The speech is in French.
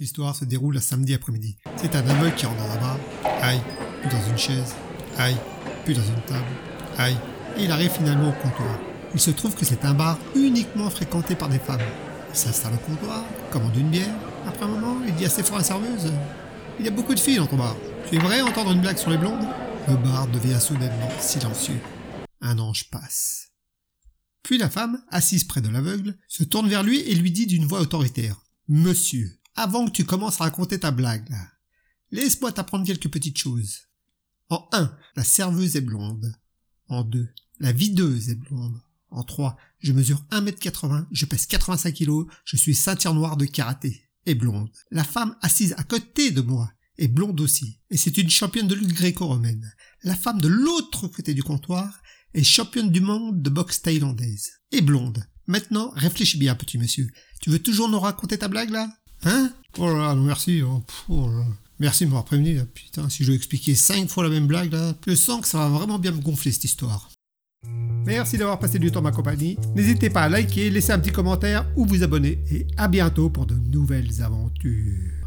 L'histoire se déroule un samedi après-midi. C'est un aveugle qui rentre dans un bar. Aïe, dans une chaise. Aïe, puis dans une table. Aïe. Et il arrive finalement au comptoir. Il se trouve que c'est un bar uniquement fréquenté par des femmes. Il s'installe au comptoir, commande une bière. Après un moment, il dit assez fort à la serveuse Il y a beaucoup de filles dans ton bar. Tu aimerais entendre une blague sur les blondes? Le bar devient soudainement silencieux. Un ange passe. Puis la femme, assise près de l'aveugle, se tourne vers lui et lui dit d'une voix autoritaire Monsieur, avant que tu commences à raconter ta blague, laisse-moi t'apprendre quelques petites choses. En un, la serveuse est blonde. En deux, la videuse est blonde. En trois, je mesure 1m80, je pèse 85 kg, je suis ceinture noire de karaté. Et blonde. La femme assise à côté de moi est blonde aussi. Et c'est une championne de lutte gréco-romaine. La femme de l'autre côté du comptoir est championne du monde de boxe thaïlandaise. Et blonde. Maintenant, réfléchis bien, petit monsieur. Tu veux toujours nous raconter ta blague, là? Hein Oh là là, merci. Oh, oh. Merci de m'avoir prévenu, là. Putain, si je veux expliquer cinq fois la même blague, là, je sens que ça va vraiment bien me gonfler, cette histoire. Merci d'avoir passé du temps ma compagnie. N'hésitez pas à liker, laisser un petit commentaire ou vous abonner. Et à bientôt pour de nouvelles aventures.